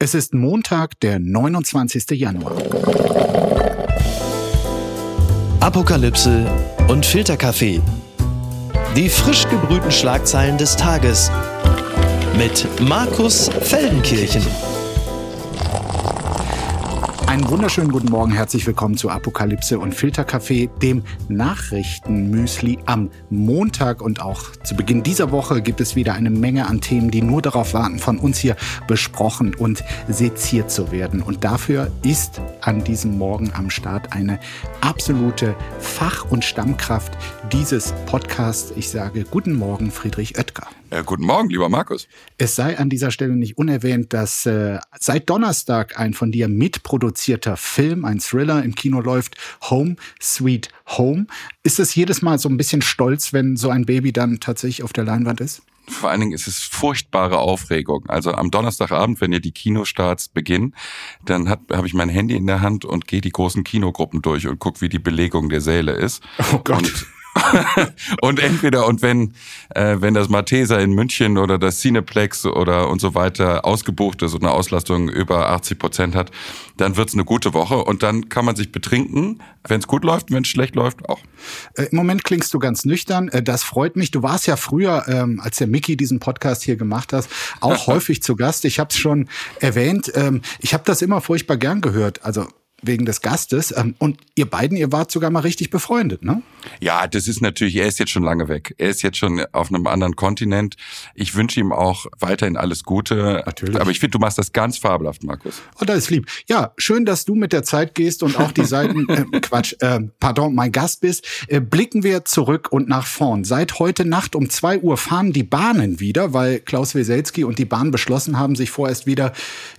Es ist Montag, der 29. Januar. Apokalypse und Filterkaffee. Die frisch gebrühten Schlagzeilen des Tages mit Markus Feldenkirchen. Einen wunderschönen guten Morgen, herzlich willkommen zu Apokalypse und Filterkaffee, dem Nachrichtenmüsli am Montag. Und auch zu Beginn dieser Woche gibt es wieder eine Menge an Themen, die nur darauf warten, von uns hier besprochen und seziert zu werden. Und dafür ist an diesem Morgen am Start eine absolute Fach- und Stammkraft dieses Podcasts. Ich sage guten Morgen, Friedrich Oetker. Ja, guten Morgen, lieber Markus. Es sei an dieser Stelle nicht unerwähnt, dass äh, seit Donnerstag ein von dir mitproduzierter Film, ein Thriller im Kino läuft, Home Sweet Home. Ist es jedes Mal so ein bisschen stolz, wenn so ein Baby dann tatsächlich auf der Leinwand ist? Vor allen Dingen ist es furchtbare Aufregung. Also am Donnerstagabend, wenn ja die Kinostarts beginnen, dann habe ich mein Handy in der Hand und gehe die großen Kinogruppen durch und gucke, wie die Belegung der Säle ist. Oh Gott. Und und entweder und wenn äh, wenn das Malteser in München oder das Cineplex oder und so weiter ausgebucht ist und eine Auslastung über 80 Prozent hat, dann wird's eine gute Woche und dann kann man sich betrinken, wenn es gut läuft, wenn es schlecht läuft auch. Äh, Im Moment klingst du ganz nüchtern. Äh, das freut mich. Du warst ja früher, ähm, als der Mickey diesen Podcast hier gemacht hat, auch häufig zu Gast. Ich habe es schon erwähnt. Ähm, ich habe das immer furchtbar gern gehört. Also wegen des Gastes. Ähm, und ihr beiden, ihr wart sogar mal richtig befreundet, ne? Ja, das ist natürlich, er ist jetzt schon lange weg. Er ist jetzt schon auf einem anderen Kontinent. Ich wünsche ihm auch weiterhin alles Gute. Natürlich. Aber ich finde, du machst das ganz fabelhaft, Markus. Oh, das ist lieb. Ja, schön, dass du mit der Zeit gehst und auch die Seiten, äh, Quatsch, äh, pardon, mein Gast bist. Äh, blicken wir zurück und nach vorn. Seit heute Nacht um zwei Uhr fahren die Bahnen wieder, weil Klaus Weselski und die Bahn beschlossen haben, sich vorerst wieder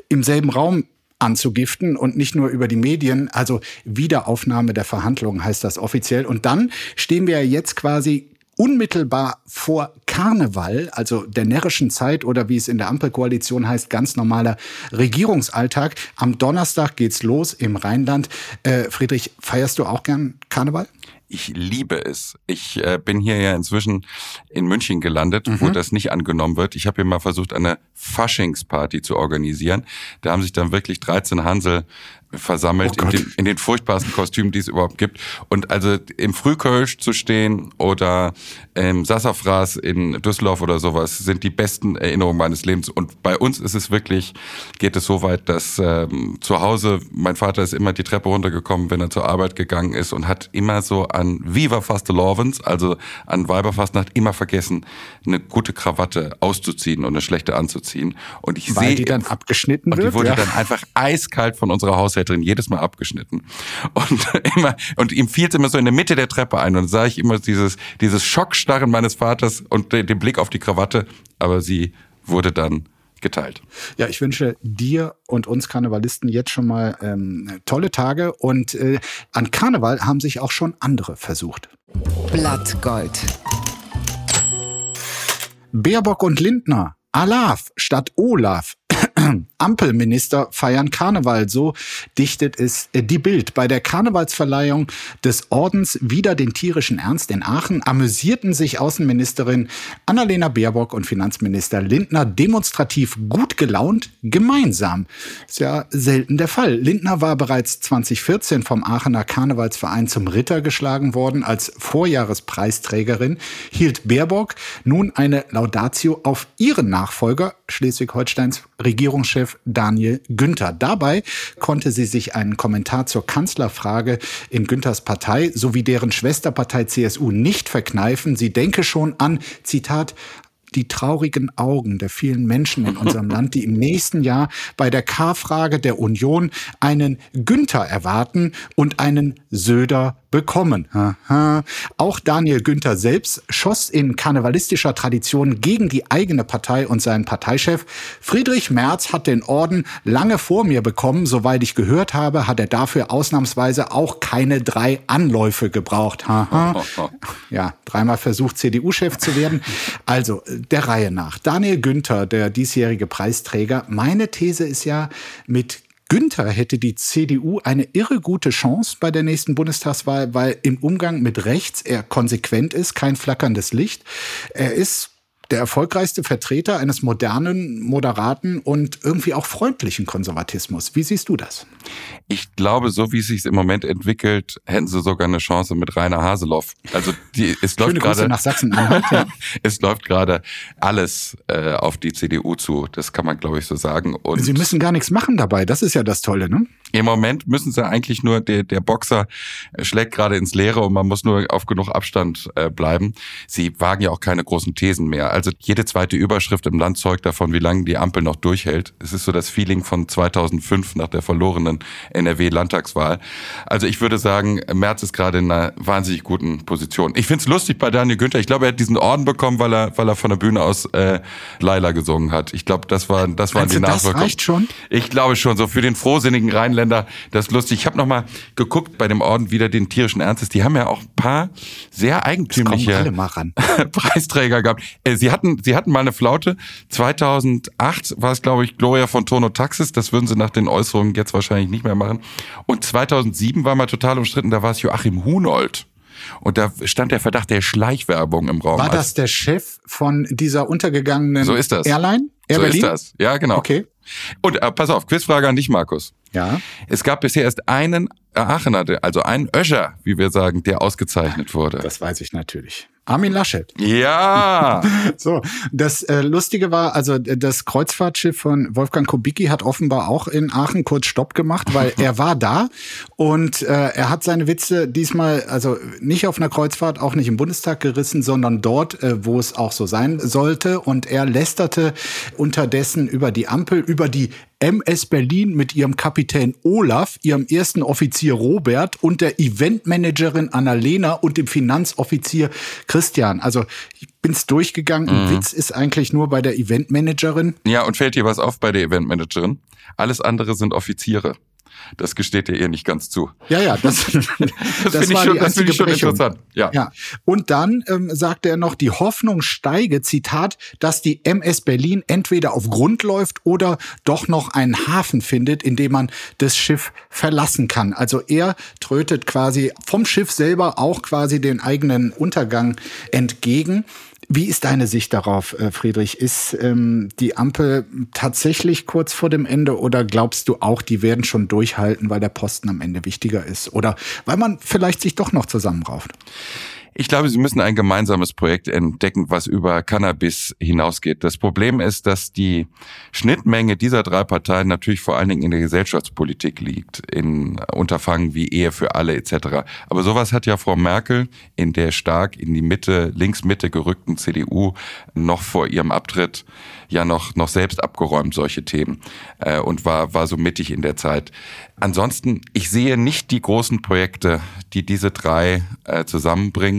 im selben Raum anzugiften und nicht nur über die Medien. Also Wiederaufnahme der Verhandlungen heißt das offiziell. Und dann stehen wir jetzt quasi unmittelbar vor Karneval, also der närrischen Zeit oder wie es in der Ampelkoalition heißt, ganz normaler Regierungsalltag. Am Donnerstag geht's los im Rheinland. Äh, Friedrich, feierst du auch gern Karneval? Ich liebe es. Ich äh, bin hier ja inzwischen in München gelandet, mhm. wo das nicht angenommen wird. Ich habe hier mal versucht, eine Faschingsparty zu organisieren. Da haben sich dann wirklich 13 Hansel versammelt Oh in, den, in den furchtbarsten Kostümen, die es überhaupt gibt. Und also im Frühkölsch zu stehen oder im Sassafras in Düsseldorf oder sowas sind die besten Erinnerungen meines Lebens. Und bei uns ist es wirklich, geht es so weit, dass ähm, zu Hause, mein Vater ist immer die Treppe runtergekommen, wenn er zur Arbeit gegangen ist und hat immer so an Viva Fastelovens, also an Weiberfastnacht, immer vergessen, eine gute Krawatte auszuziehen und eine schlechte anzuziehen. Und ich sehe die dann abgeschnitten und wird. die wurde ja. dann einfach eiskalt von unserer Haushälterin jedes Mal abgeschnitten. Und immer, und ihm fiel es immer so in der Mitte der Treppe ein. Und dann sah ich immer dieses, dieses Schockstarren meines Vaters und den, den Blick auf die Krawatte. Aber sie wurde dann geteilt. Ja, ich wünsche dir und uns Karnevalisten jetzt schon mal ähm, tolle Tage. Und äh, an Karneval haben sich auch schon andere versucht. Blattgold. Baerbock und Lindner. Alaf statt Olaf. Ampelminister feiern Karneval, so dichtet es äh, die Bild. Bei der Karnevalsverleihung des Ordens Wieder den tierischen Ernst in Aachen amüsierten sich Außenministerin Annalena Baerbock und Finanzminister Lindner demonstrativ gut gelaunt gemeinsam. Ist ja selten der Fall. Lindner war bereits 2014 vom Aachener Karnevalsverein zum Ritter geschlagen worden als Vorjahrespreisträgerin, hielt Baerbock nun eine Laudatio auf ihren Nachfolger, Schleswig-Holsteins Regierungschef Daniel Günther. Dabei konnte sie sich einen Kommentar zur Kanzlerfrage in Günthers Partei sowie deren Schwesterpartei CSU nicht verkneifen. Sie denke schon an, Zitat, die traurigen Augen der vielen Menschen in unserem Land, die im nächsten Jahr bei der K-Frage der Union einen Günther erwarten und einen Söder bekommen. Aha. Auch Daniel Günther selbst schoss in karnevalistischer Tradition gegen die eigene Partei und seinen Parteichef. Friedrich Merz hat den Orden lange vor mir bekommen. Soweit ich gehört habe, hat er dafür ausnahmsweise auch keine drei Anläufe gebraucht. Aha. Ja, dreimal versucht, CDU-Chef zu werden. Also, der Reihe nach. Daniel Günther, der diesjährige Preisträger. Meine These ist ja, mit Günther hätte die CDU eine irre gute Chance bei der nächsten Bundestagswahl, weil im Umgang mit rechts er konsequent ist, kein flackerndes Licht. Er ist der erfolgreichste Vertreter eines modernen, moderaten und irgendwie auch freundlichen Konservatismus. Wie siehst du das? Ich glaube, so wie es sich im Moment entwickelt, hätten sie sogar eine Chance mit Rainer Haseloff. Also die, es läuft gerade nach. Ja. es läuft gerade alles äh, auf die CDU zu. Das kann man, glaube ich, so sagen. Und sie müssen gar nichts machen dabei. Das ist ja das Tolle, ne? Im Moment müssen sie eigentlich nur, der, der Boxer schlägt gerade ins Leere und man muss nur auf genug Abstand äh, bleiben. Sie wagen ja auch keine großen Thesen mehr. Also jede zweite Überschrift im Land zeugt davon, wie lange die Ampel noch durchhält. Es ist so das Feeling von 2005 nach der verlorenen NRW-Landtagswahl. Also ich würde sagen, Merz ist gerade in einer wahnsinnig guten Position. Ich finde es lustig bei Daniel Günther. Ich glaube, er hat diesen Orden bekommen, weil er, weil er von der Bühne aus äh, Laila gesungen hat. Ich glaube, das war, das waren also die Nachwirkungen. Das reicht schon? Ich glaube schon. So für den frohsinnigen Rheinländer, das ist lustig. Ich habe noch mal geguckt bei dem Orden wieder den tierischen Ernstes. Die haben ja auch ein paar sehr eigentümliche Preisträger gehabt. Äh, sie hatten, sie hatten mal eine Flaute. 2008 war es, glaube ich, Gloria von Tono Taxis. Das würden sie nach den Äußerungen jetzt wahrscheinlich nicht mehr machen. Und 2007 war mal total umstritten. Da war es Joachim Hunold. Und da stand der Verdacht der Schleichwerbung im Raum. War das der Chef von dieser untergegangenen so ist das. Airline? Air so Berlin? ist das. Ja, genau. Okay. Und äh, pass auf, Quizfrage an dich, Markus. Ja. Es gab bisher erst einen Aachener, also einen Öscher, wie wir sagen, der ausgezeichnet wurde. Das weiß ich natürlich. Armin Laschet. Ja. so, das äh, Lustige war, also das Kreuzfahrtschiff von Wolfgang Kubicki hat offenbar auch in Aachen kurz Stopp gemacht, weil er war da und äh, er hat seine Witze diesmal also nicht auf einer Kreuzfahrt, auch nicht im Bundestag gerissen, sondern dort, äh, wo es auch so sein sollte. Und er lästerte unterdessen über die Ampel, über die MS Berlin mit ihrem Kapitän Olaf, ihrem ersten Offizier Robert und der Eventmanagerin Annalena und dem Finanzoffizier Christian. Also ich bin's durchgegangen. Mhm. Ein Witz ist eigentlich nur bei der Eventmanagerin. Ja, und fällt dir was auf bei der Eventmanagerin? Alles andere sind Offiziere. Das gesteht ihr ihr nicht ganz zu. Ja, ja, das, das, das finde ich, schon, das find ich schon interessant. Ja. ja. Und dann ähm, sagte er noch, die Hoffnung steige, Zitat, dass die MS Berlin entweder auf Grund läuft oder doch noch einen Hafen findet, in dem man das Schiff verlassen kann. Also er trötet quasi vom Schiff selber auch quasi den eigenen Untergang entgegen. Wie ist deine Sicht darauf, äh, Friedrich? Ist ähm, die Ampel tatsächlich kurz vor dem Ende oder glaubst du auch, die werden schon durchhalten, weil der Posten am Ende wichtiger ist? Oder weil man vielleicht sich doch noch zusammenrauft? Ich glaube, Sie müssen ein gemeinsames Projekt entdecken, was über Cannabis hinausgeht. Das Problem ist, dass die Schnittmenge dieser drei Parteien natürlich vor allen Dingen in der Gesellschaftspolitik liegt, in Unterfangen wie Ehe für alle etc. Aber sowas hat ja Frau Merkel in der stark in die Mitte, links-Mitte gerückten CDU noch vor ihrem Abtritt ja noch, noch selbst abgeräumt, solche Themen, äh, und war, war so mittig in der Zeit. Ansonsten, ich sehe nicht die großen Projekte, die diese drei äh, zusammenbringen.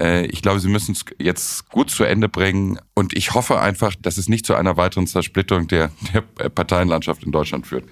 ich glaube, sie müssen es jetzt gut zu Ende bringen. Und ich hoffe einfach, dass es nicht zu einer weiteren Zersplitterung der, der Parteienlandschaft in Deutschland führt.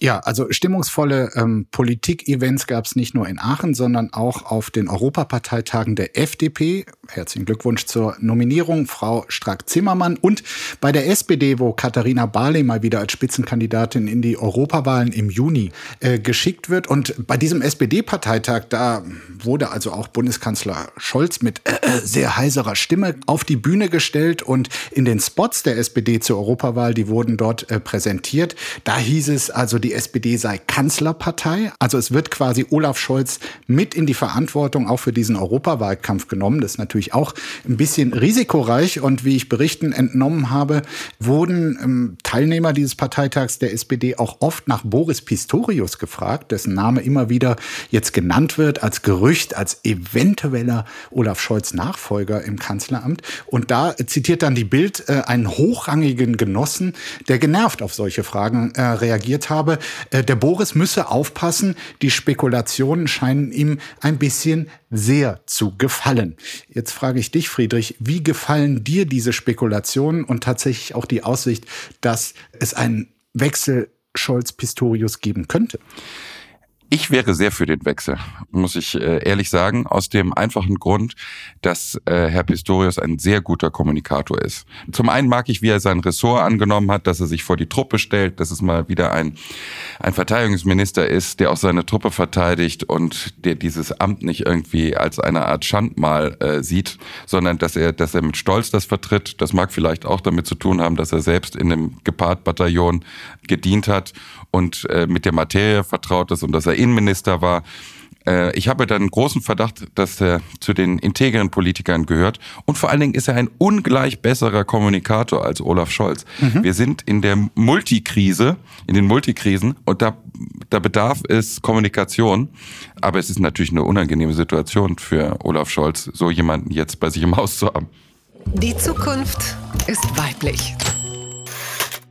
Ja, also stimmungsvolle ähm, Politik-Events gab es nicht nur in Aachen, sondern auch auf den Europaparteitagen der FDP. Herzlichen Glückwunsch zur Nominierung, Frau Strack-Zimmermann. Und bei der SPD, wo Katharina Barley mal wieder als Spitzenkandidatin in die Europawahlen im Juni äh, geschickt wird. Und bei diesem SPD-Parteitag, da wurde also auch Bundeskanzler Scholz mit äh, äh, sehr heiserer Stimme auf die Bühne gestellt. Und in den Spots der SPD zur Europawahl, die wurden dort äh, präsentiert, da hieß es also, die SPD sei Kanzlerpartei. Also es wird quasi Olaf Scholz mit in die Verantwortung auch für diesen Europawahlkampf genommen. Das ist natürlich auch ein bisschen risikoreich. Und wie ich Berichten entnommen habe, wurden ähm, Teilnehmer dieses Parteitags der SPD auch oft nach Boris Pistorius gefragt, dessen Name immer wieder jetzt genannt wird als Gerücht, als eventueller Olaf Scholz Nachfolger im Kanzleramt. Und da zitiert dann die Bild äh, einen hochrangigen Genossen, der genervt auf solche Fragen äh, reagiert habe äh, der Boris müsse aufpassen, die Spekulationen scheinen ihm ein bisschen sehr zu gefallen. Jetzt frage ich dich, Friedrich, wie gefallen dir diese Spekulationen und tatsächlich auch die Aussicht, dass es einen Wechsel Scholz-Pistorius geben könnte? Ich wäre sehr für den Wechsel, muss ich äh, ehrlich sagen, aus dem einfachen Grund, dass äh, Herr Pistorius ein sehr guter Kommunikator ist. Zum einen mag ich, wie er sein Ressort angenommen hat, dass er sich vor die Truppe stellt, dass es mal wieder ein, ein Verteidigungsminister ist, der auch seine Truppe verteidigt und der dieses Amt nicht irgendwie als eine Art Schandmal äh, sieht, sondern dass er, dass er mit Stolz das vertritt. Das mag vielleicht auch damit zu tun haben, dass er selbst in einem Gepard-Bataillon gedient hat und äh, mit der Materie vertraut ist und dass er Innenminister war. Äh, ich habe dann einen großen Verdacht, dass er zu den integren Politikern gehört. Und vor allen Dingen ist er ein ungleich besserer Kommunikator als Olaf Scholz. Mhm. Wir sind in der Multikrise, in den Multikrisen und da, da bedarf es Kommunikation. Aber es ist natürlich eine unangenehme Situation für Olaf Scholz, so jemanden jetzt bei sich im Haus zu haben. Die Zukunft ist weiblich.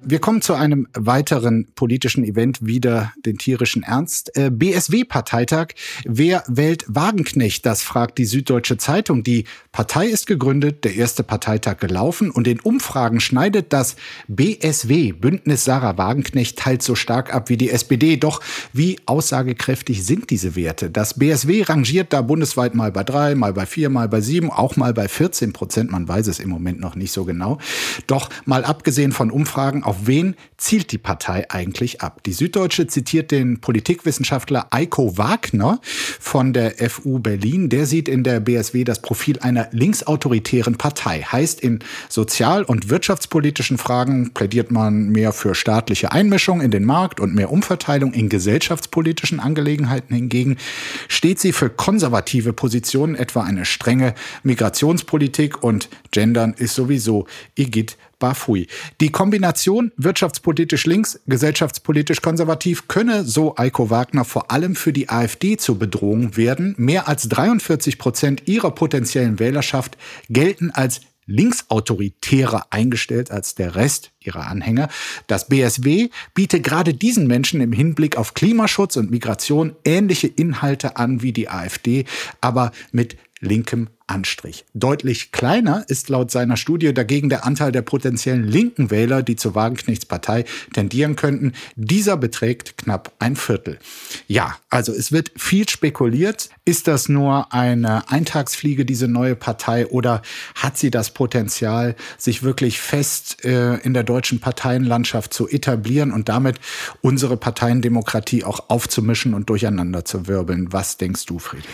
Wir kommen zu einem weiteren politischen Event, wieder den tierischen Ernst. Äh, BSW-Parteitag. Wer wählt Wagenknecht? Das fragt die Süddeutsche Zeitung. Die Partei ist gegründet, der erste Parteitag gelaufen und in Umfragen schneidet das BSW, Bündnis Sarah Wagenknecht, teils so stark ab wie die SPD. Doch wie aussagekräftig sind diese Werte? Das BSW rangiert da bundesweit mal bei drei, mal bei vier, mal bei sieben, auch mal bei 14 Prozent. Man weiß es im Moment noch nicht so genau. Doch mal abgesehen von Umfragen, auf wen zielt die Partei eigentlich ab? Die Süddeutsche zitiert den Politikwissenschaftler Eiko Wagner von der FU Berlin. Der sieht in der BSW das Profil einer linksautoritären Partei. Heißt, in sozial- und wirtschaftspolitischen Fragen plädiert man mehr für staatliche Einmischung in den Markt und mehr Umverteilung in gesellschaftspolitischen Angelegenheiten hingegen steht sie für konservative Positionen, etwa eine strenge Migrationspolitik und Gendern ist sowieso Igitt Bafui. Die Kombination wirtschaftspolitisch links, gesellschaftspolitisch konservativ könne, so Eiko Wagner, vor allem für die AfD zur Bedrohung werden. Mehr als 43 Prozent ihrer potenziellen Wählerschaft gelten als linksautoritärer eingestellt als der Rest ihrer Anhänger. Das BSW bietet gerade diesen Menschen im Hinblick auf Klimaschutz und Migration ähnliche Inhalte an wie die AfD, aber mit linkem Anstrich. Deutlich kleiner ist laut seiner Studie dagegen der Anteil der potenziellen linken Wähler, die zur Wagenknechtspartei tendieren könnten. Dieser beträgt knapp ein Viertel. Ja, also es wird viel spekuliert. Ist das nur eine Eintagsfliege, diese neue Partei, oder hat sie das Potenzial, sich wirklich fest äh, in der deutschen Parteienlandschaft zu etablieren und damit unsere Parteiendemokratie auch aufzumischen und durcheinander zu wirbeln? Was denkst du, Friedrich?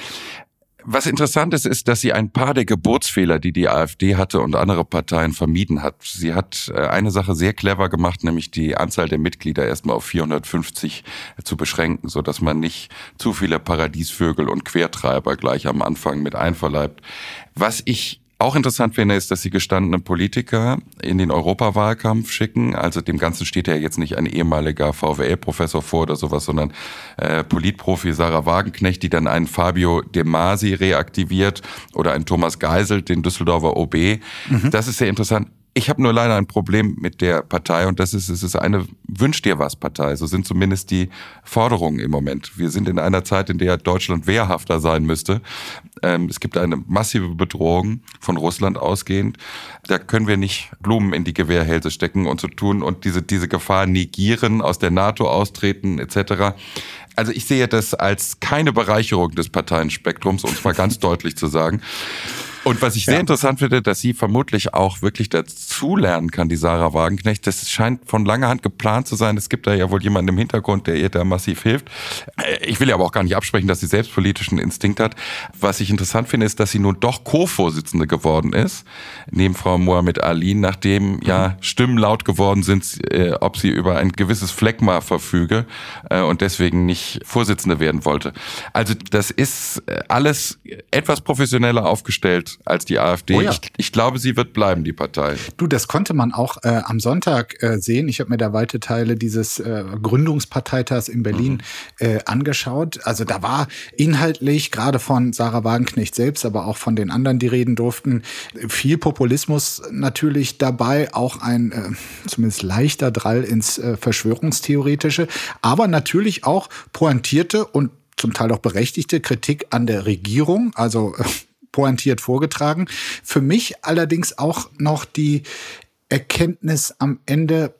Was interessant ist, ist, dass sie ein paar der Geburtsfehler, die die AfD hatte und andere Parteien vermieden hat. Sie hat äh, eine Sache sehr clever gemacht, nämlich die Anzahl der Mitglieder erstmal auf 450 zu beschränken, so dass man nicht zu viele Paradiesvögel und Quertreiber gleich am Anfang mit einverleibt. Was ich auch interessant finde, ist, dass sie gestandene Politiker in den Europawahlkampf schicken. Also dem Ganzen steht ja jetzt nicht ein ehemaliger VWL-Professor vor oder sowas, sondern äh, Politprofi Sarah Wagenknecht, die dann einen Fabio De Masi reaktiviert oder einen Thomas Geisel, den Düsseldorfer OB. Mhm. Das ist sehr interessant. Ich habe nur leider ein Problem mit der Partei und das ist, es ist eine Wünsch dir was Partei. So sind zumindest die Forderungen im Moment. Wir sind in einer Zeit, in der Deutschland wehrhafter sein müsste. Ähm, es gibt eine massive Bedrohung von Russland ausgehend. Da können wir nicht Blumen in die Gewehrhälse stecken und so tun und diese, diese Gefahr negieren, aus der NATO austreten etc. Also ich sehe das als keine Bereicherung des Parteienspektrums, um es mal ganz deutlich zu sagen. Und was ich sehr interessant finde, dass sie vermutlich auch wirklich dazulernen kann, die Sarah Wagenknecht. Das scheint von langer Hand geplant zu sein. Es gibt da ja wohl jemanden im Hintergrund, der ihr da massiv hilft. Äh, ich will ja aber auch gar nicht absprechen, dass sie selbst politischen Instinkt hat. Was ich interessant finde, ist, dass sie nun doch Co-Vorsitzende geworden ist, neben Frau Mohamed Ali, nachdem ja Stimmen laut geworden sind, äh, ob sie über ein gewisses Fleckma verfüge äh, und deswegen nicht Vorsitzende werden wollte. Also das ist alles etwas professioneller aufgestellt als die AfD. Oh ja. ich, ich, glaube, sie wird bleiben, die Partei. Du, das konnte man auch äh, am Sonntag äh, sehen. Ich habe mir da weite Teile dieses äh, Gründungsparteitags in Berlin mhm. äh, angeschaut. Also da war inhaltlich, gerade von Sarah Wagenknecht selbst, aber auch von den anderen, die reden durften, viel Populismus natürlich dabei, auch ein äh, zumindest leichter Drall ins äh, Verschwörungstheoretische, aber natürlich auch pointierte und zum Teil auch berechtigte Kritik an der Regierung. Also pointiert vorgetragen. Für mich allerdings auch noch die Erkenntnis am Ende,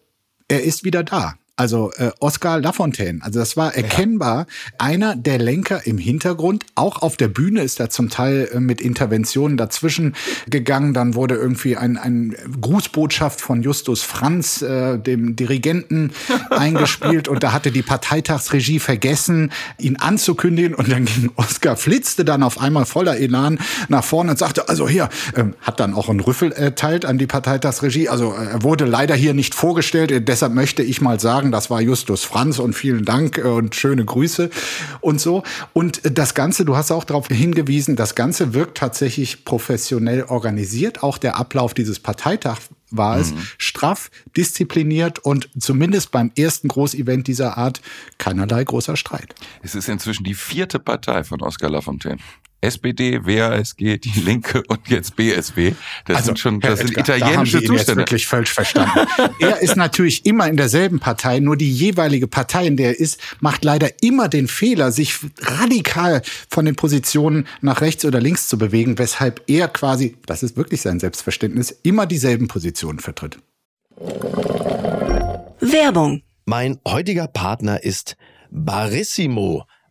er ist wieder da. Also äh, Oscar Lafontaine. Also das war erkennbar einer der Lenker im Hintergrund. Auch auf der Bühne ist er zum Teil äh, mit Interventionen dazwischen gegangen. Dann wurde irgendwie ein, ein Grußbotschaft von Justus Franz, äh, dem Dirigenten, eingespielt. Und da hatte die Parteitagsregie vergessen, ihn anzukündigen. Und dann ging Oscar, flitzte dann auf einmal voller Elan nach vorne und sagte, also hier, ähm, hat dann auch einen Rüffel erteilt an die Parteitagsregie. Also äh, er wurde leider hier nicht vorgestellt. Äh, deshalb möchte ich mal sagen, das war Justus Franz und vielen Dank äh, und schöne Grüße und so. Und äh, das Ganze, du hast auch darauf hingewiesen, das Ganze wirkt tatsächlich professionell organisiert. Auch der Ablauf dieses Parteitags war es mhm. straff, diszipliniert und zumindest beim ersten Großevent dieser Art keinerlei großer Streit. Es ist inzwischen die vierte Partei von Oskar Lafontaine. SPD, WASG, die Linke und jetzt BSW. Das also, sind schon, das sind Edgar, italienische da haben Zustände. wirklich falsch verstanden. er ist natürlich immer in derselben Partei, nur die jeweilige Partei, in der er ist, macht leider immer den Fehler, sich radikal von den Positionen nach rechts oder links zu bewegen, weshalb er quasi, das ist wirklich sein Selbstverständnis, immer dieselben Positionen vertritt. Werbung. Mein heutiger Partner ist Barissimo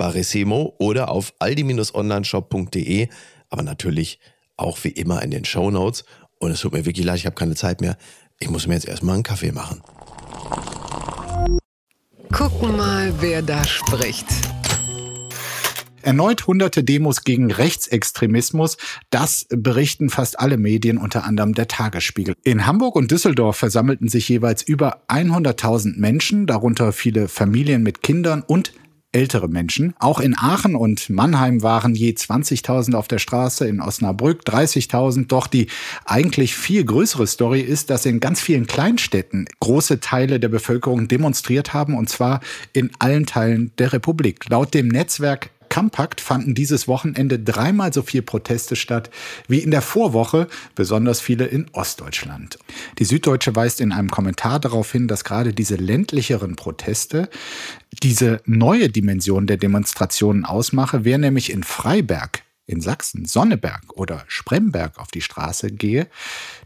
Barissimo oder auf aldi-onlineshop.de, aber natürlich auch wie immer in den Show Notes. Und es tut mir wirklich leid, ich habe keine Zeit mehr. Ich muss mir jetzt erstmal einen Kaffee machen. Gucken mal, wer da spricht. Erneut hunderte Demos gegen Rechtsextremismus. Das berichten fast alle Medien, unter anderem der Tagesspiegel. In Hamburg und Düsseldorf versammelten sich jeweils über 100.000 Menschen, darunter viele Familien mit Kindern und ältere Menschen. Auch in Aachen und Mannheim waren je 20.000 auf der Straße, in Osnabrück 30.000. Doch die eigentlich viel größere Story ist, dass in ganz vielen Kleinstädten große Teile der Bevölkerung demonstriert haben, und zwar in allen Teilen der Republik. Laut dem Netzwerk Kampakt fanden dieses Wochenende dreimal so viele Proteste statt wie in der Vorwoche, besonders viele in Ostdeutschland. Die Süddeutsche weist in einem Kommentar darauf hin, dass gerade diese ländlicheren Proteste diese neue Dimension der Demonstrationen ausmache, wer nämlich in Freiberg in Sachsen, Sonneberg oder Spremberg auf die Straße gehe,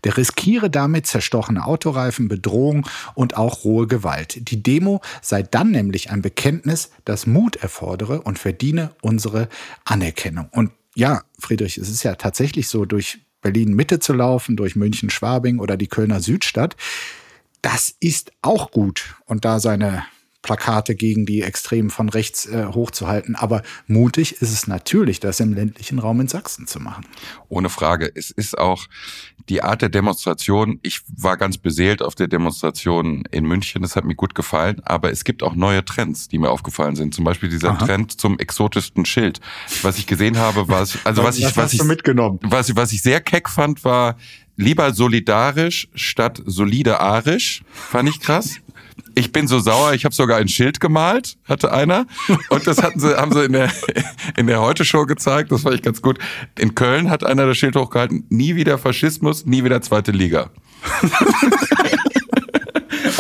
der riskiere damit zerstochene Autoreifen, Bedrohung und auch rohe Gewalt. Die Demo sei dann nämlich ein Bekenntnis, das Mut erfordere und verdiene unsere Anerkennung. Und ja, Friedrich, es ist ja tatsächlich so, durch Berlin Mitte zu laufen, durch München Schwabing oder die Kölner Südstadt. Das ist auch gut und da seine Plakate gegen die Extremen von rechts äh, hochzuhalten. Aber mutig ist es natürlich, das im ländlichen Raum in Sachsen zu machen. Ohne Frage. Es ist auch die Art der Demonstration. Ich war ganz beseelt auf der Demonstration in München. Das hat mir gut gefallen. Aber es gibt auch neue Trends, die mir aufgefallen sind. Zum Beispiel dieser Aha. Trend zum exotischsten Schild. Was ich gesehen habe, war, also was, was ich, was ich, mitgenommen? Was, was ich sehr keck fand, war lieber solidarisch statt solide arisch. Fand ich krass ich bin so sauer, ich habe sogar ein Schild gemalt, hatte einer. Und das hatten sie, haben sie in der, in der Heute-Show gezeigt, das fand ich ganz gut. In Köln hat einer das Schild hochgehalten, nie wieder Faschismus, nie wieder zweite Liga.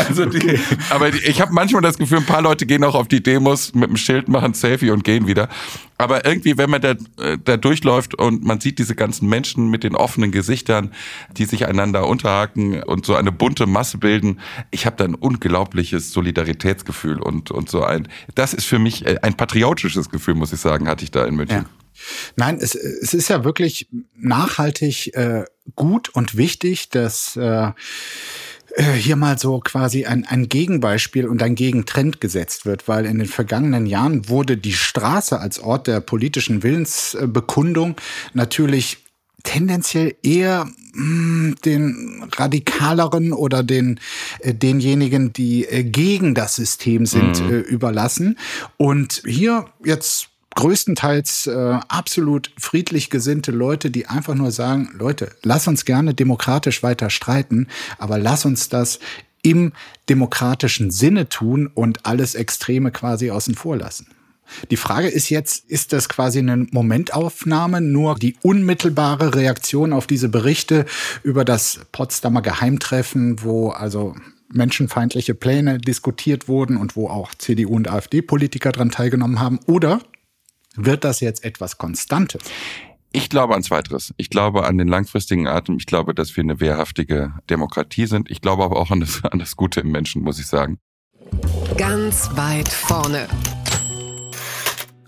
Also die, okay. Aber die, ich habe manchmal das Gefühl, ein paar Leute gehen auch auf die Demos mit dem Schild, machen Selfie und gehen wieder. Aber irgendwie, wenn man da, äh, da durchläuft und man sieht diese ganzen Menschen mit den offenen Gesichtern, die sich einander unterhaken und so eine bunte Masse bilden, ich habe da ein unglaubliches Solidaritätsgefühl und, und so ein, das ist für mich äh, ein patriotisches Gefühl, muss ich sagen, hatte ich da in München. Ja. Nein, es, es ist ja wirklich nachhaltig äh, gut und wichtig, dass äh, hier mal so quasi ein, ein Gegenbeispiel und ein Gegentrend gesetzt wird, weil in den vergangenen Jahren wurde die Straße als Ort der politischen Willensbekundung natürlich tendenziell eher mh, hm, den radikaleren oder den äh, denjenigen, die äh, gegen das System sind, mhm. äh, überlassen. Und hier jetzt größtenteils äh, absolut friedlich gesinnte Leute, die einfach nur sagen, Leute, lass uns gerne demokratisch weiter streiten, aber lass uns das im demokratischen Sinne tun und alles Extreme quasi außen vor lassen. Die Frage ist jetzt, ist das quasi eine Momentaufnahme, nur die unmittelbare Reaktion auf diese Berichte über das Potsdamer Geheimtreffen, wo also menschenfeindliche Pläne diskutiert wurden und wo auch CDU und AfD-Politiker dran teilgenommen haben? Oder wird das jetzt etwas Konstantes? Ich glaube an Zweiteres. Ich glaube an den langfristigen Atem. Ich glaube, dass wir eine wehrhaftige Demokratie sind. Ich glaube aber auch an das, an das Gute im Menschen, muss ich sagen. Ganz weit vorne.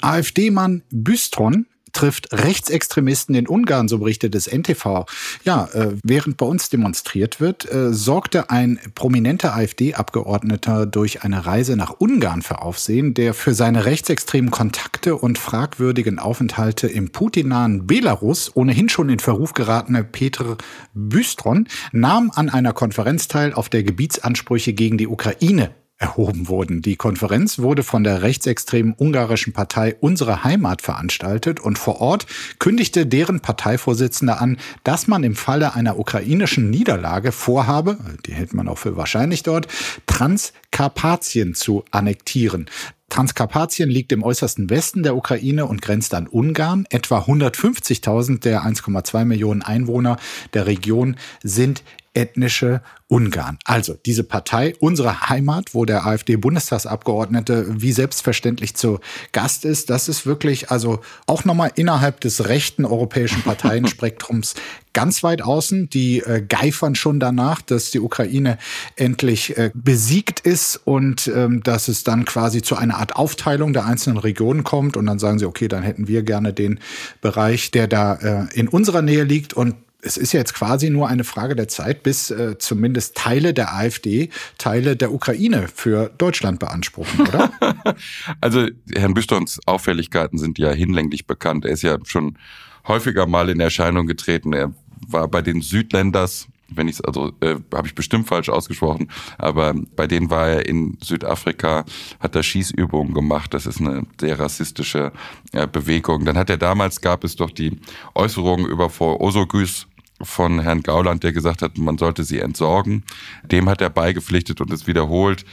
AfD-Mann Bystron trifft Rechtsextremisten in Ungarn, so berichtet das NTV. Ja, äh, während bei uns demonstriert wird, äh, sorgte ein prominenter AfD-Abgeordneter durch eine Reise nach Ungarn für Aufsehen, der für seine rechtsextremen Kontakte und fragwürdigen Aufenthalte im putinahen Belarus ohnehin schon in Verruf geratene Petr Bystron nahm an einer Konferenz teil, auf der Gebietsansprüche gegen die Ukraine erhoben wurden. Die Konferenz wurde von der rechtsextremen ungarischen Partei Unsere Heimat veranstaltet und vor Ort kündigte deren Parteivorsitzende an, dass man im Falle einer ukrainischen Niederlage vorhabe, die hält man auch für wahrscheinlich dort, Transkarpatien zu annektieren. Transkarpatien liegt im äußersten Westen der Ukraine und grenzt an Ungarn. Etwa 150.000 der 1,2 Millionen Einwohner der Region sind ethnische Ungarn. Also diese Partei, unsere Heimat, wo der AfD-Bundestagsabgeordnete wie selbstverständlich zu Gast ist, das ist wirklich also auch nochmal innerhalb des rechten europäischen Parteienspektrums ganz weit außen. Die äh, geifern schon danach, dass die Ukraine endlich äh, besiegt ist und ähm, dass es dann quasi zu einer Art Aufteilung der einzelnen Regionen kommt. Und dann sagen sie, okay, dann hätten wir gerne den Bereich, der da äh, in unserer Nähe liegt. Und es ist jetzt quasi nur eine Frage der Zeit, bis äh, zumindest Teile der AfD Teile der Ukraine für Deutschland beanspruchen, oder? also Herrn Büstons Auffälligkeiten sind ja hinlänglich bekannt. Er ist ja schon häufiger mal in Erscheinung getreten. Er war bei den Südländers wenn ich es also äh, habe ich bestimmt falsch ausgesprochen, aber bei denen war er in Südafrika, hat er Schießübungen gemacht. Das ist eine sehr rassistische äh, Bewegung. Dann hat er damals gab es doch die Äußerungen über Frau Osogüs von Herrn Gauland, der gesagt hat, man sollte sie entsorgen. Dem hat er beigepflichtet und es wiederholt.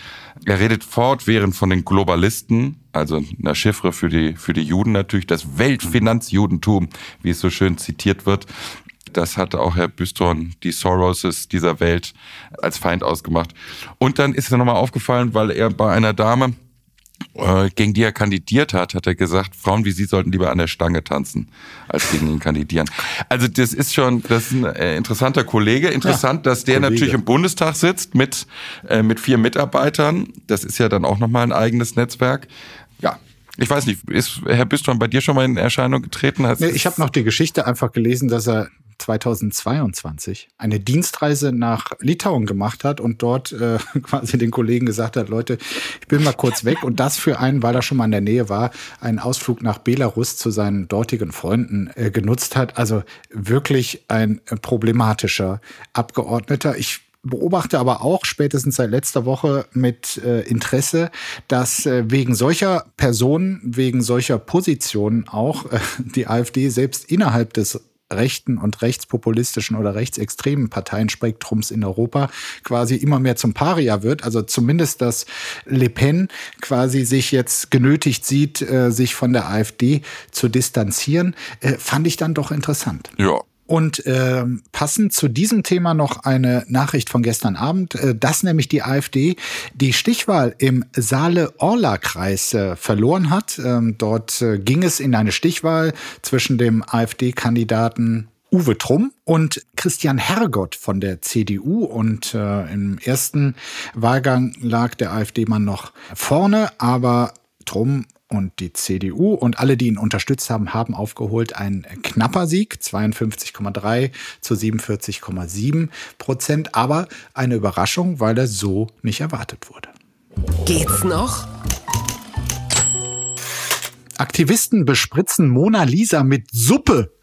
Er redet fortwährend von den Globalisten, also einer Chiffre für die, für die Juden natürlich, das Weltfinanzjudentum, wie es so schön zitiert wird. Das hatte auch Herr Büstron, die Soroses dieser Welt, als Feind ausgemacht. Und dann ist er nochmal aufgefallen, weil er bei einer Dame, äh, gegen die er kandidiert hat, hat er gesagt, Frauen wie Sie sollten lieber an der Stange tanzen, als gegen ihn kandidieren. Also das ist schon, das ist ein äh, interessanter Kollege. Interessant, ja, dass der Kollege. natürlich im Bundestag sitzt mit, äh, mit vier Mitarbeitern. Das ist ja dann auch nochmal ein eigenes Netzwerk. Ja, ich weiß nicht, ist Herr Büstron bei dir schon mal in Erscheinung getreten? Nee, ich habe noch die Geschichte einfach gelesen, dass er 2022 eine Dienstreise nach Litauen gemacht hat und dort äh, quasi den Kollegen gesagt hat, Leute, ich bin mal kurz weg und das für einen, weil er schon mal in der Nähe war, einen Ausflug nach Belarus zu seinen dortigen Freunden äh, genutzt hat. Also wirklich ein problematischer Abgeordneter. Ich beobachte aber auch spätestens seit letzter Woche mit äh, Interesse, dass äh, wegen solcher Personen, wegen solcher Positionen auch äh, die AfD selbst innerhalb des rechten und rechtspopulistischen oder rechtsextremen Parteienspektrums in Europa quasi immer mehr zum Paria wird. Also zumindest, dass Le Pen quasi sich jetzt genötigt sieht, äh, sich von der AfD zu distanzieren, äh, fand ich dann doch interessant. Ja, Und äh, passend zu diesem Thema noch eine Nachricht von gestern Abend, äh, dass nämlich die AfD die Stichwahl im Saale-Orla-Kreis äh, verloren hat. Ähm, dort äh, ging es in eine Stichwahl zwischen dem AfD-Kandidaten Uwe Trumm und Christian Hergott von der CDU. Und äh, im ersten Wahlgang lag der AfD-Mann noch vorne, aber Trumm und die CDU und alle, die ihn unterstützt haben, haben aufgeholt. Ein knapper Sieg, 52,3 zu 47,7 Prozent, aber eine Überraschung, weil er so nicht erwartet wurde. Geht's noch? Aktivisten bespritzen Mona Lisa mit Suppe.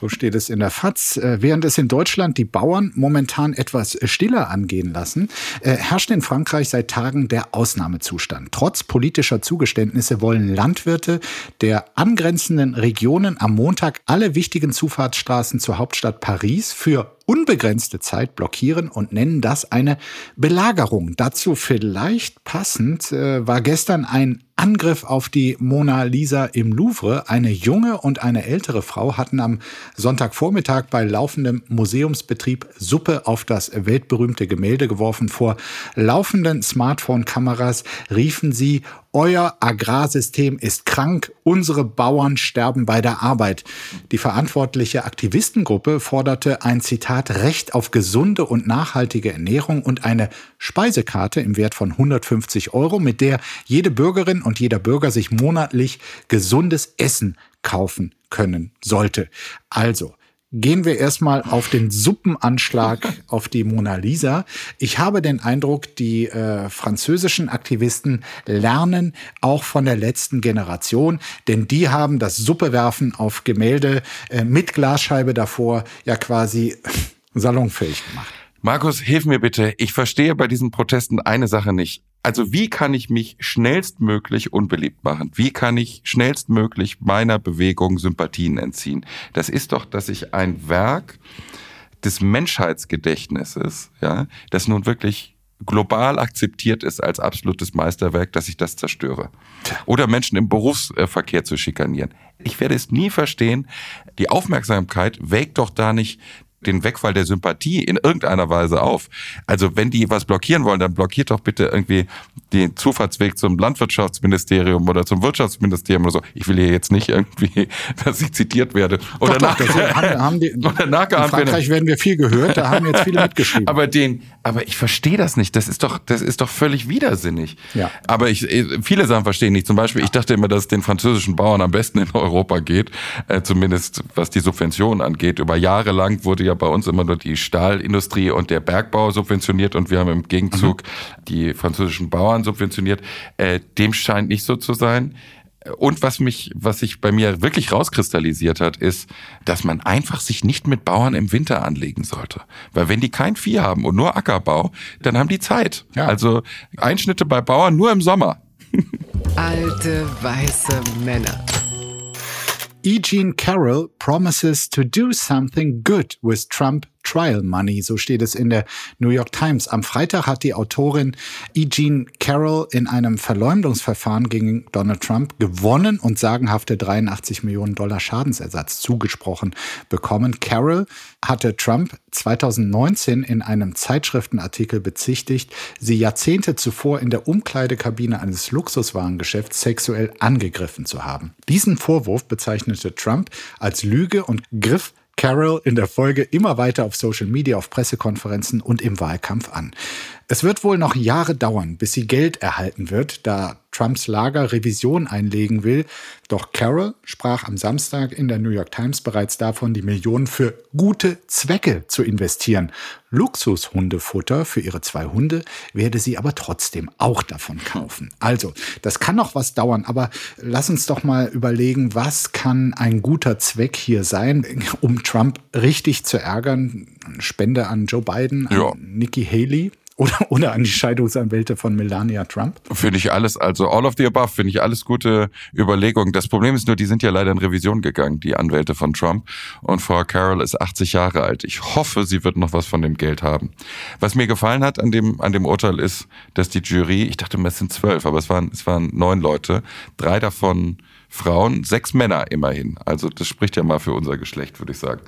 So steht es in der FAZ. Äh, während es in Deutschland die Bauern momentan etwas stiller angehen lassen, äh, herrscht in Frankreich seit Tagen der Ausnahmezustand. Trotz politischer Zugeständnisse wollen Landwirte der angrenzenden Regionen am Montag alle wichtigen Zufahrtsstraßen zur Hauptstadt Paris für unbegrenzte Zeit blockieren und nennen das eine Belagerung. Dazu vielleicht passend äh, war gestern ein Angriff auf die Mona Lisa im Louvre. Eine junge und eine ältere Frau hatten am Sonntagvormittag bei laufendem Museumsbetrieb Suppe auf das weltberühmte Gemälde geworfen. Vor laufenden Smartphone-Kameras riefen sie euer Agrarsystem ist krank, unsere Bauern sterben bei der Arbeit. Die verantwortliche Aktivistengruppe forderte ein Zitat Recht auf gesunde und nachhaltige Ernährung und eine Speisekarte im Wert von 150 Euro, mit der jede Bürgerin und jeder Bürger sich monatlich gesundes Essen kaufen können sollte. Also, Gehen wir erstmal auf den Suppenanschlag auf die Mona Lisa. Ich habe den Eindruck, die äh, französischen Aktivisten lernen auch von der letzten Generation, denn die haben das Suppewerfen auf Gemälde äh, mit Glasscheibe davor ja quasi salonfähig gemacht. Markus, hilf mir bitte. Ich verstehe bei diesen Protesten eine Sache nicht. Also wie kann ich mich schnellstmöglich unbeliebt machen? Wie kann ich schnellstmöglich meiner Bewegung Sympathien entziehen? Das ist doch, dass ich ein Werk des Menschheitsgedächtnisses, ja, das nun wirklich global akzeptiert ist als absolutes Meisterwerk, dass ich das zerstöre. Oder Menschen im Berufsverkehr zu schikanieren. Ich werde es nie verstehen. Die Aufmerksamkeit wägt doch da nicht den Wegfall der Sympathie in irgendeiner Weise auf. Also wenn die was blockieren wollen, dann blockiert doch bitte irgendwie den Zufahrtsweg zum Landwirtschaftsministerium oder zum Wirtschaftsministerium oder so. Ich will hier jetzt nicht irgendwie, dass ich zitiert werde. Oder doch, doch, nachher, haben, haben die, oder nachher in Frankreich werden wir viel gehört, da haben jetzt viele mitgeschrieben. aber den, aber ich verstehe das nicht. Das ist doch, das ist doch völlig widersinnig. Ja. Aber ich, viele Sachen verstehen nicht. Zum Beispiel, ich dachte immer, dass es den französischen Bauern am besten in Europa geht, äh, zumindest was die Subventionen angeht. Über Jahre lang wurde ja ja bei uns immer nur die Stahlindustrie und der Bergbau subventioniert und wir haben im Gegenzug mhm. die französischen Bauern subventioniert. Äh, dem scheint nicht so zu sein. Und was mich, was sich bei mir wirklich rauskristallisiert hat, ist, dass man einfach sich nicht mit Bauern im Winter anlegen sollte. Weil wenn die kein Vieh haben und nur Ackerbau, dann haben die Zeit. Ja. Also Einschnitte bei Bauern nur im Sommer. Alte weiße Männer. E. Jean Carroll promises to do something good with Trump Trial Money, so steht es in der New York Times. Am Freitag hat die Autorin E. Jean Carroll in einem Verleumdungsverfahren gegen Donald Trump gewonnen und sagenhafte 83 Millionen Dollar Schadensersatz zugesprochen bekommen. Carroll hatte Trump 2019 in einem Zeitschriftenartikel bezichtigt, sie Jahrzehnte zuvor in der Umkleidekabine eines Luxuswarengeschäfts sexuell angegriffen zu haben. Diesen Vorwurf bezeichnete Trump als Lüge und griff Carroll in der Folge immer weiter auf Social Media, auf Pressekonferenzen und im Wahlkampf an. Es wird wohl noch Jahre dauern, bis sie Geld erhalten wird, da Trumps Lager Revision einlegen will. Doch Carroll sprach am Samstag in der New York Times bereits davon, die Millionen für gute Zwecke zu investieren. Luxushundefutter für ihre zwei Hunde werde sie aber trotzdem auch davon kaufen. Also, das kann noch was dauern, aber lass uns doch mal überlegen, was kann ein guter Zweck hier sein, um Trump richtig zu ärgern? Spende an Joe Biden, an ja. Nikki Haley oder, oder an die Scheidungsanwälte von Melania Trump? Finde ich alles, also all of the above, finde ich alles gute Überlegungen. Das Problem ist nur, die sind ja leider in Revision gegangen, die Anwälte von Trump. Und Frau Carroll ist 80 Jahre alt. Ich hoffe, sie wird noch was von dem Geld haben. Was mir gefallen hat an dem, an dem Urteil ist, dass die Jury, ich dachte, es sind zwölf, aber es waren, es waren neun Leute, drei davon Frauen, sechs Männer immerhin. Also das spricht ja mal für unser Geschlecht, würde ich sagen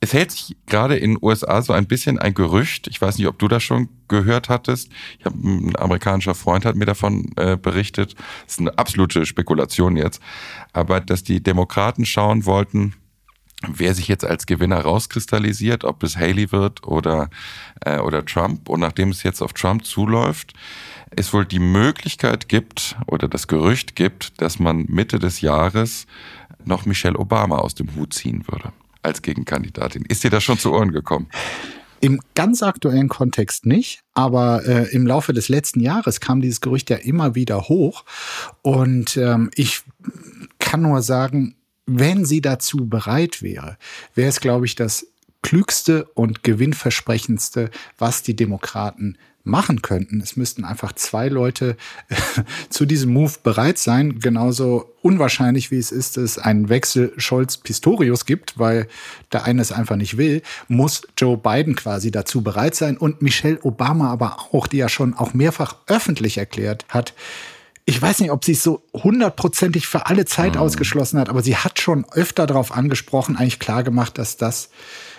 Es hält sich gerade in den USA so ein bisschen ein Gerücht. Ich weiß nicht, ob du das schon gehört hattest. Ich habe ein amerikanischer Freund hat mir davon äh, berichtet. Das ist eine absolute Spekulation jetzt, aber dass die Demokraten schauen wollten, wer sich jetzt als Gewinner rauskristallisiert, ob es Haley wird oder äh, oder Trump. Und nachdem es jetzt auf Trump zuläuft, es wohl die Möglichkeit gibt oder das Gerücht gibt, dass man Mitte des Jahres noch Michelle Obama aus dem Hut ziehen würde als Gegenkandidatin. Ist dir das schon zu Ohren gekommen? Im ganz aktuellen Kontext nicht, aber äh, im Laufe des letzten Jahres kam dieses Gerücht ja immer wieder hoch. Und ähm, ich kann nur sagen, wenn sie dazu bereit wäre, wäre es, glaube ich, das klügste und gewinnversprechendste, was die Demokraten machen könnten. Es müssten einfach zwei Leute zu diesem Move bereit sein. Genauso unwahrscheinlich wie es ist, dass es einen Wechsel Scholz-Pistorius gibt, weil der eine es einfach nicht will, muss Joe Biden quasi dazu bereit sein und Michelle Obama aber auch, die ja schon auch mehrfach öffentlich erklärt hat, ich weiß nicht, ob sie es so hundertprozentig für alle Zeit mhm. ausgeschlossen hat, aber sie hat schon öfter darauf angesprochen, eigentlich klar gemacht, dass das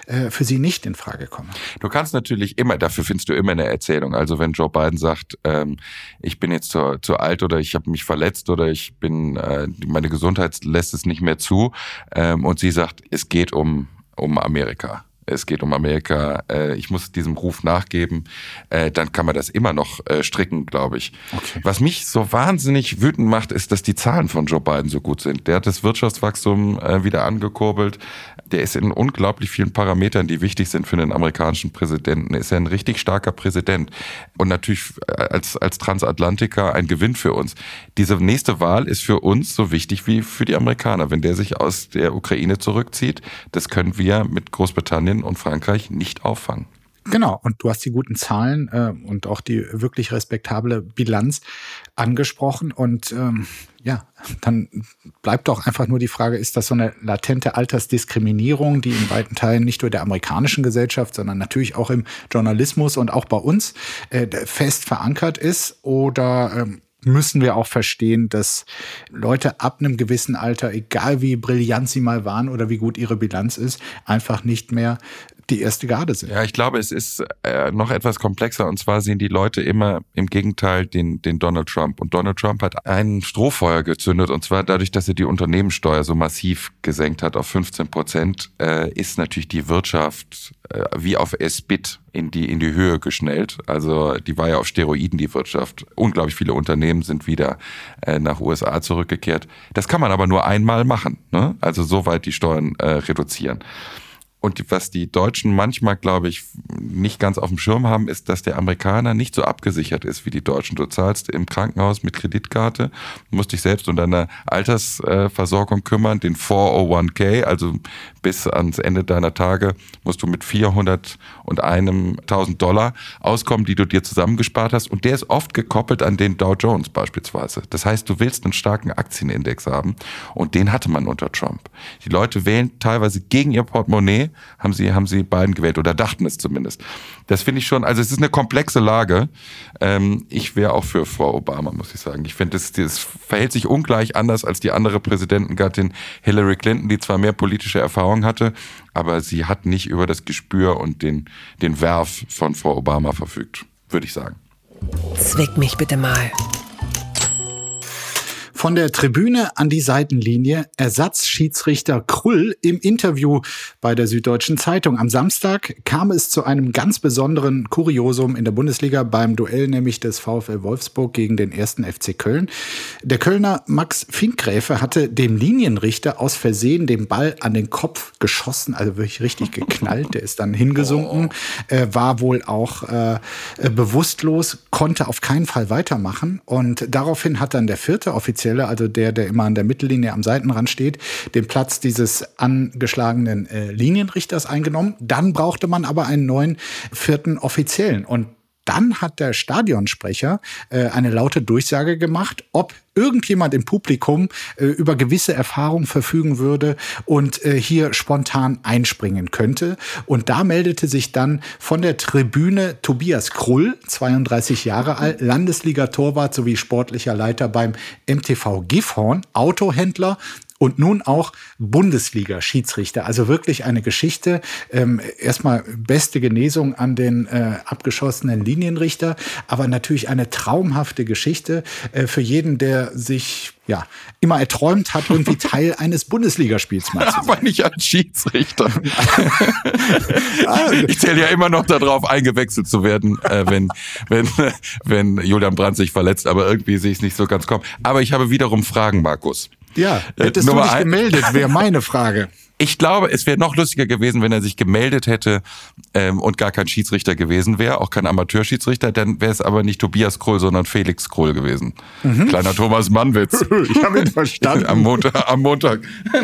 äh, für sie nicht in Frage kommen. Du kannst natürlich immer, dafür findest du immer eine Erzählung. Also wenn Joe Biden sagt, ähm, ich bin jetzt zu, zu alt oder ich habe mich verletzt oder ich bin, äh, meine Gesundheit lässt es nicht mehr zu ähm, und sie sagt, es geht um, um Amerika es geht um Amerika, äh, ich muss diesem Ruf nachgeben, äh, dann kann man das immer noch äh, stricken, glaube ich. Okay. Was mich so wahnsinnig wütend macht, ist, dass die Zahlen von Joe Biden so gut sind. Der hat das Wirtschaftswachstum äh, wieder angekurbelt. Der ist in unglaublich vielen Parametern, die wichtig sind für den amerikanischen Präsidenten. Ist er ein richtig starker Präsident. Und natürlich äh, als, als Transatlantiker ein Gewinn für uns. Diese nächste Wahl ist für uns so wichtig wie für die Amerikaner. Wenn der sich aus der Ukraine zurückzieht, das können wir mit Großbritannien Spanien und Frankreich nicht auffangen. Genau, und du hast die guten Zahlen äh, und auch die wirklich respektable Bilanz angesprochen. Und ähm, ja, dann bleibt doch einfach nur die Frage, ist das so eine latente Altersdiskriminierung, die in weiten Teilen nicht nur der amerikanischen Gesellschaft, sondern natürlich auch im Journalismus und auch bei uns äh, fest verankert ist? Oder ähm, müssen wir auch verstehen, dass Leute ab einem gewissen Alter, egal wie brillant sie mal waren oder wie gut ihre Bilanz ist, einfach nicht mehr die erste Garde sind. Ja, ich glaube, es ist äh, noch etwas komplexer. Und zwar sehen die Leute immer im Gegenteil den, den Donald Trump. Und Donald Trump hat ein Strohfeuer gezündet. Und zwar dadurch, dass er die Unternehmenssteuer so massiv gesenkt hat auf 15 Prozent, äh, ist natürlich die Wirtschaft äh, wie auf S-Bit in die, in die Höhe geschnellt. Also die war ja auf Steroiden, die Wirtschaft. Unglaublich viele Unternehmen sind wieder äh, nach USA zurückgekehrt. Das kann man aber nur einmal machen. Ne? Also soweit die Steuern äh, reduzieren. Und was die Deutschen manchmal, glaube ich, nicht ganz auf dem Schirm haben, ist, dass der Amerikaner nicht so abgesichert ist wie die Deutschen. Du zahlst im Krankenhaus mit Kreditkarte, musst dich selbst um deine Altersversorgung kümmern, den 401k, also bis ans Ende deiner Tage musst du mit 400 und einem 1000 Dollar auskommen, die du dir zusammengespart hast. Und der ist oft gekoppelt an den Dow Jones beispielsweise. Das heißt, du willst einen starken Aktienindex haben und den hatte man unter Trump. Die Leute wählen teilweise gegen ihr Portemonnaie haben sie, haben sie beiden gewählt oder dachten es zumindest. Das finde ich schon, also es ist eine komplexe Lage. Ähm, ich wäre auch für Frau Obama, muss ich sagen. Ich finde, das, das verhält sich ungleich anders als die andere Präsidentengattin Hillary Clinton, die zwar mehr politische Erfahrung hatte, aber sie hat nicht über das Gespür und den, den Werf von Frau Obama verfügt, würde ich sagen. Zwick mich bitte mal. Von der Tribüne an die Seitenlinie Ersatzschiedsrichter Krull im Interview bei der Süddeutschen Zeitung. Am Samstag kam es zu einem ganz besonderen Kuriosum in der Bundesliga beim Duell nämlich des VfL Wolfsburg gegen den ersten FC Köln. Der Kölner Max Finkgräfe hatte dem Linienrichter aus Versehen den Ball an den Kopf geschossen, also wirklich richtig geknallt. Der ist dann hingesunken, äh, war wohl auch äh, bewusstlos, konnte auf keinen Fall weitermachen und daraufhin hat dann der vierte Offizier Offizielle, also der, der immer an der Mittellinie am Seitenrand steht, den Platz dieses angeschlagenen äh, Linienrichters eingenommen. Dann brauchte man aber einen neuen vierten Offiziellen. Und dann hat der Stadionsprecher äh, eine laute Durchsage gemacht, ob irgendjemand im Publikum äh, über gewisse Erfahrungen verfügen würde und äh, hier spontan einspringen könnte. Und da meldete sich dann von der Tribüne Tobias Krull, 32 Jahre alt, Landesliga-Torwart sowie sportlicher Leiter beim MTV Gifhorn, Autohändler und nun auch Bundesliga-Schiedsrichter. Also wirklich eine Geschichte. Ähm, erstmal beste Genesung an den äh, abgeschossenen Linienrichter, aber natürlich eine traumhafte Geschichte äh, für jeden, der sich ja, immer erträumt hat, irgendwie Teil eines Bundesligaspiels mal zu sein. Aber nicht als Schiedsrichter. ich zähle ja immer noch darauf, eingewechselt zu werden, äh, wenn, wenn, wenn Julian Brandt sich verletzt, aber irgendwie sehe ich es nicht so ganz kommen. Aber ich habe wiederum Fragen, Markus. Ja, äh, hättest äh, du dich gemeldet, wäre meine Frage. Ich glaube, es wäre noch lustiger gewesen, wenn er sich gemeldet hätte ähm, und gar kein Schiedsrichter gewesen wäre, auch kein Amateurschiedsrichter. Dann wäre es aber nicht Tobias Kroll, sondern Felix Kroll gewesen. Mhm. Kleiner Thomas Mannwitz. ich habe ihn verstanden. am Montag. Am Montag.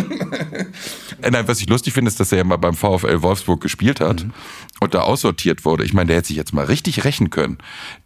Äh, nein, was ich lustig finde, ist, dass er ja mal beim VfL Wolfsburg gespielt hat mhm. Und da aussortiert wurde. Ich meine, der hätte sich jetzt mal richtig rächen können.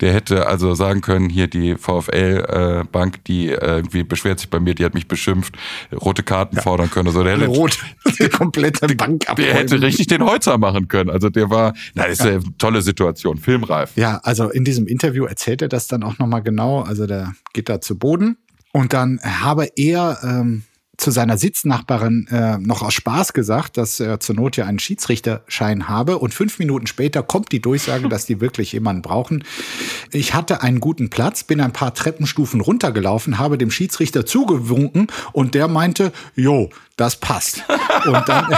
Der hätte also sagen können, hier die VfL-Bank, äh, die äh, irgendwie beschwert sich bei mir, die hat mich beschimpft, rote Karten ja. fordern können. Also der hätte, Rot die komplette Bank abräumen. Der hätte richtig den Holzer machen können. Also der war, na, das ist ja. eine tolle Situation, filmreif. Ja, also in diesem Interview erzählt er das dann auch nochmal genau. Also der geht da zu Boden und dann habe er ähm, zu seiner Sitznachbarin äh, noch aus Spaß gesagt, dass er zur Not ja einen Schiedsrichterschein habe. Und fünf Minuten später kommt die Durchsage, dass die wirklich jemanden brauchen. Ich hatte einen guten Platz, bin ein paar Treppenstufen runtergelaufen, habe dem Schiedsrichter zugewunken und der meinte, jo, das passt. Und dann,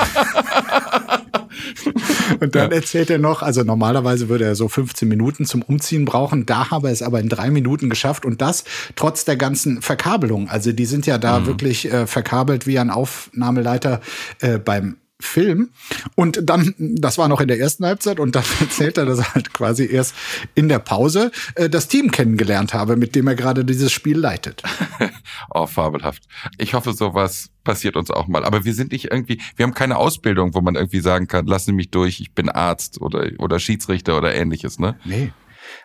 und dann ja. erzählt er noch, also normalerweise würde er so 15 Minuten zum Umziehen brauchen. Da habe er es aber in drei Minuten geschafft und das trotz der ganzen Verkabelung. Also die sind ja da mhm. wirklich äh, verkabelt wie ein Aufnahmeleiter äh, beim Film. Und dann, das war noch in der ersten Halbzeit, und dann erzählt er, dass er halt quasi erst in der Pause äh, das Team kennengelernt habe, mit dem er gerade dieses Spiel leitet. oh, fabelhaft. Ich hoffe, sowas passiert uns auch mal. Aber wir sind nicht irgendwie, wir haben keine Ausbildung, wo man irgendwie sagen kann, lassen Sie mich durch, ich bin Arzt oder, oder Schiedsrichter oder ähnliches, ne? Nee.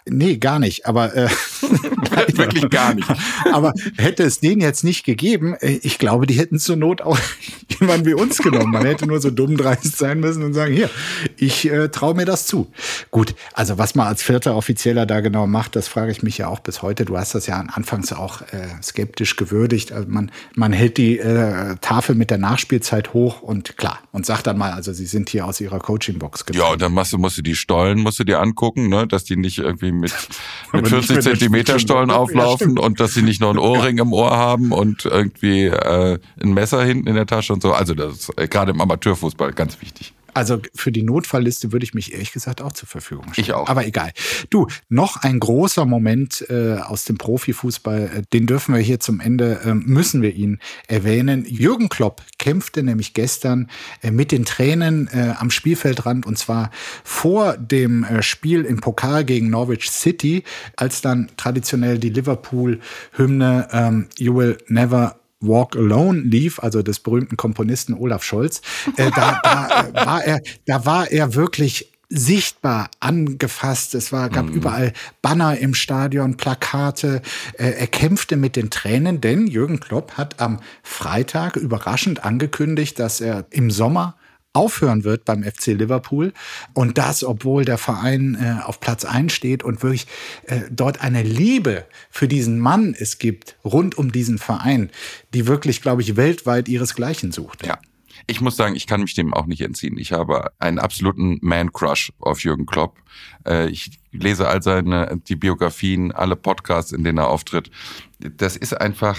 Nee, gar nicht. Aber äh, wirklich gar nicht. Aber hätte es den jetzt nicht gegeben, äh, ich glaube, die hätten zur Not auch jemanden wie uns genommen. Man hätte nur so dumm dreist sein müssen und sagen, hier, ich äh, traue mir das zu. Gut, also was man als vierter Offizieller da genau macht, das frage ich mich ja auch bis heute. Du hast das ja anfangs auch äh, skeptisch gewürdigt. Also man, man hält die äh, Tafel mit der Nachspielzeit hoch und klar, und sagt dann mal, also sie sind hier aus ihrer Coachingbox gekommen. Ja, und dann musst du, musst du die Stollen, musst du dir angucken, ne, dass die nicht irgendwie mit, mit 40 Zentimeter Stollen auflaufen ja, und dass sie nicht noch ein Ohrring im Ohr haben und irgendwie äh, ein Messer hinten in der Tasche und so. Also das ist äh, gerade im Amateurfußball ganz wichtig. Also für die Notfallliste würde ich mich ehrlich gesagt auch zur Verfügung stellen. Ich auch. Aber egal. Du, noch ein großer Moment äh, aus dem Profifußball, äh, den dürfen wir hier zum Ende, äh, müssen wir ihn erwähnen. Jürgen Klopp kämpfte nämlich gestern äh, mit den Tränen äh, am Spielfeldrand und zwar vor dem äh, Spiel im Pokal gegen Norwich City, als dann traditionell die Liverpool-Hymne ähm, You Will Never Walk Alone lief, also des berühmten Komponisten Olaf Scholz, äh, da, da, äh, war er, da war er wirklich sichtbar angefasst. Es war, gab mhm. überall Banner im Stadion, Plakate. Äh, er kämpfte mit den Tränen, denn Jürgen Klopp hat am Freitag überraschend angekündigt, dass er im Sommer aufhören wird beim FC Liverpool. Und das, obwohl der Verein äh, auf Platz 1 steht und wirklich äh, dort eine Liebe für diesen Mann es gibt, rund um diesen Verein, die wirklich, glaube ich, weltweit ihresgleichen sucht. Ja. Ich muss sagen, ich kann mich dem auch nicht entziehen. Ich habe einen absoluten Man-Crush auf Jürgen Klopp. Äh, ich lese all seine, die Biografien, alle Podcasts, in denen er auftritt. Das ist einfach,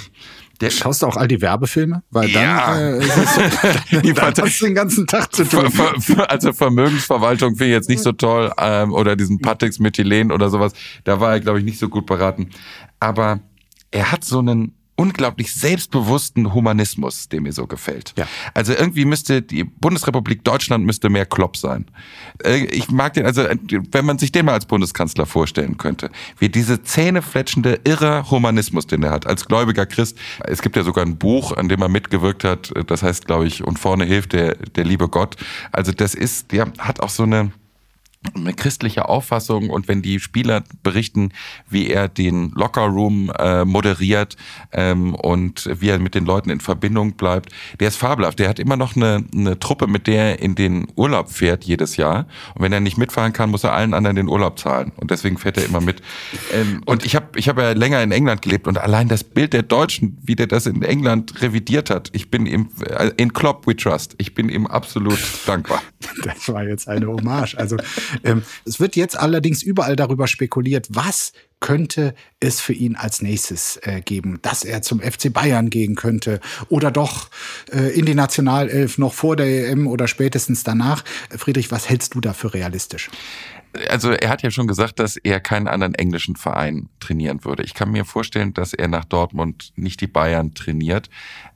der Schaust du auch all die Werbefilme? Weil dann, ja. äh, die dann hast du den ganzen Tag zu tun. Ver, ver, also Vermögensverwaltung finde ich jetzt nicht so toll ähm, oder diesen Patix Methylen oder sowas. Da war er, glaube ich, nicht so gut beraten. Aber er hat so einen unglaublich selbstbewussten Humanismus, der mir so gefällt. Ja. Also irgendwie müsste die Bundesrepublik Deutschland müsste mehr Klopp sein. Äh, ich mag den, also wenn man sich den mal als Bundeskanzler vorstellen könnte, wie diese zähnefletschende, irre Humanismus, den er hat, als gläubiger Christ. Es gibt ja sogar ein Buch, an dem er mitgewirkt hat, das heißt, glaube ich, und vorne hilft der, der liebe Gott. Also das ist, der hat auch so eine, eine christliche Auffassung und wenn die Spieler berichten, wie er den Lockerroom äh, moderiert ähm, und wie er mit den Leuten in Verbindung bleibt, der ist fabelhaft. Der hat immer noch eine, eine Truppe, mit der er in den Urlaub fährt jedes Jahr. Und wenn er nicht mitfahren kann, muss er allen anderen den Urlaub zahlen. Und deswegen fährt er immer mit. Ähm, und ich habe ich hab ja länger in England gelebt und allein das Bild der Deutschen, wie der das in England revidiert hat, ich bin ihm, äh, in Klopp we trust, ich bin ihm absolut dankbar. Das war jetzt eine Hommage. Also ähm, es wird jetzt allerdings überall darüber spekuliert, was könnte es für ihn als nächstes äh, geben, dass er zum FC Bayern gehen könnte oder doch äh, in die Nationalelf noch vor der EM oder spätestens danach. Friedrich, was hältst du da für realistisch? also er hat ja schon gesagt, dass er keinen anderen englischen Verein trainieren würde. Ich kann mir vorstellen, dass er nach Dortmund nicht die Bayern trainiert.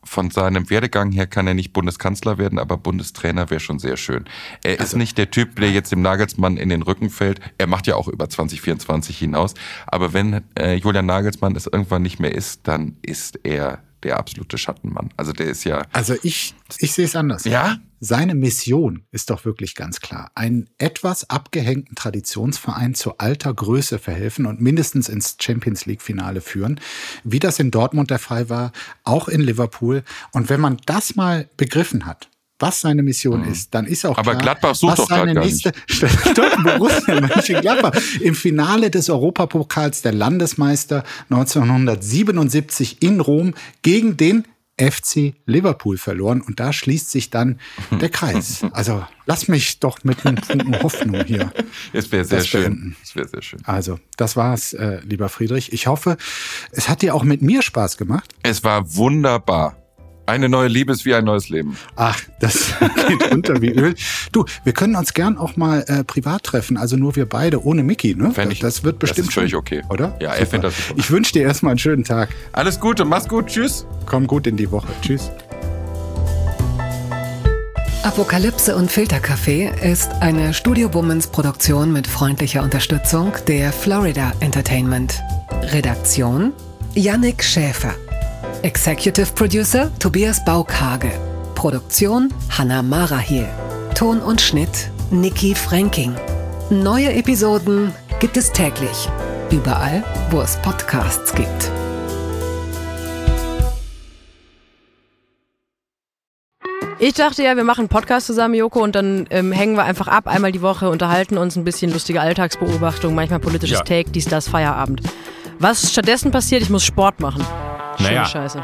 Von seinem Werdegang her kann er nicht Bundeskanzler werden, aber Bundestrainer wäre schon sehr schön. Er also, ist nicht der Typ, der jetzt dem Nagelsmann in den Rücken fällt. Er macht ja auch über 2024 hinaus. Aber wenn äh, Julian Nagelsmann es irgendwann nicht mehr ist, dann ist er der absolute Schattenmann. Also der ist ja. Also ich, ich sehe es anders. Ja? Seine Mission ist doch wirklich ganz klar. Einen etwas abgehängten Traditionsverein zu alter Größe verhelfen und mindestens ins Champions League Finale führen, wie das in Dortmund der Fall war, auch in Liverpool. Und wenn man das mal begriffen hat, was seine Mission mhm. ist, dann ist auch Aber klar, Gladbach sucht was doch seine nächste Borussia Mönchengladbach im Finale des Europapokals der Landesmeister 1977 in Rom gegen den FC Liverpool verloren und da schließt sich dann der Kreis. Also lass mich doch mit einem Funken Hoffnung hier. Es wäre sehr schön. Es wäre sehr schön. Also das war's, äh, lieber Friedrich. Ich hoffe, es hat dir auch mit mir Spaß gemacht. Es war wunderbar. Eine neue Liebe ist wie ein neues Leben. Ach, das geht runter wie Öl. Du, wir können uns gern auch mal äh, privat treffen, also nur wir beide, ohne Mickey, ne? Fänd ich, das wird bestimmt das ist völlig okay. Oder? Ja, er findet das super. Ich wünsche dir erstmal einen schönen Tag. Alles Gute, mach's gut, tschüss. Komm gut in die Woche. Tschüss. Apokalypse und Filterkaffee ist eine Studio Womans Produktion mit freundlicher Unterstützung der Florida Entertainment. Redaktion Yannick Schäfer. Executive Producer Tobias Baukage. Produktion Hanna Marahiel. Ton und Schnitt Niki Franking. Neue Episoden gibt es täglich. Überall, wo es Podcasts gibt. Ich dachte ja, wir machen einen Podcast zusammen, Joko, und dann ähm, hängen wir einfach ab, einmal die Woche, unterhalten uns ein bisschen lustige Alltagsbeobachtung, manchmal politisches ja. Take, dies, das, Feierabend. Was stattdessen passiert, ich muss Sport machen. Naja, Scheiße.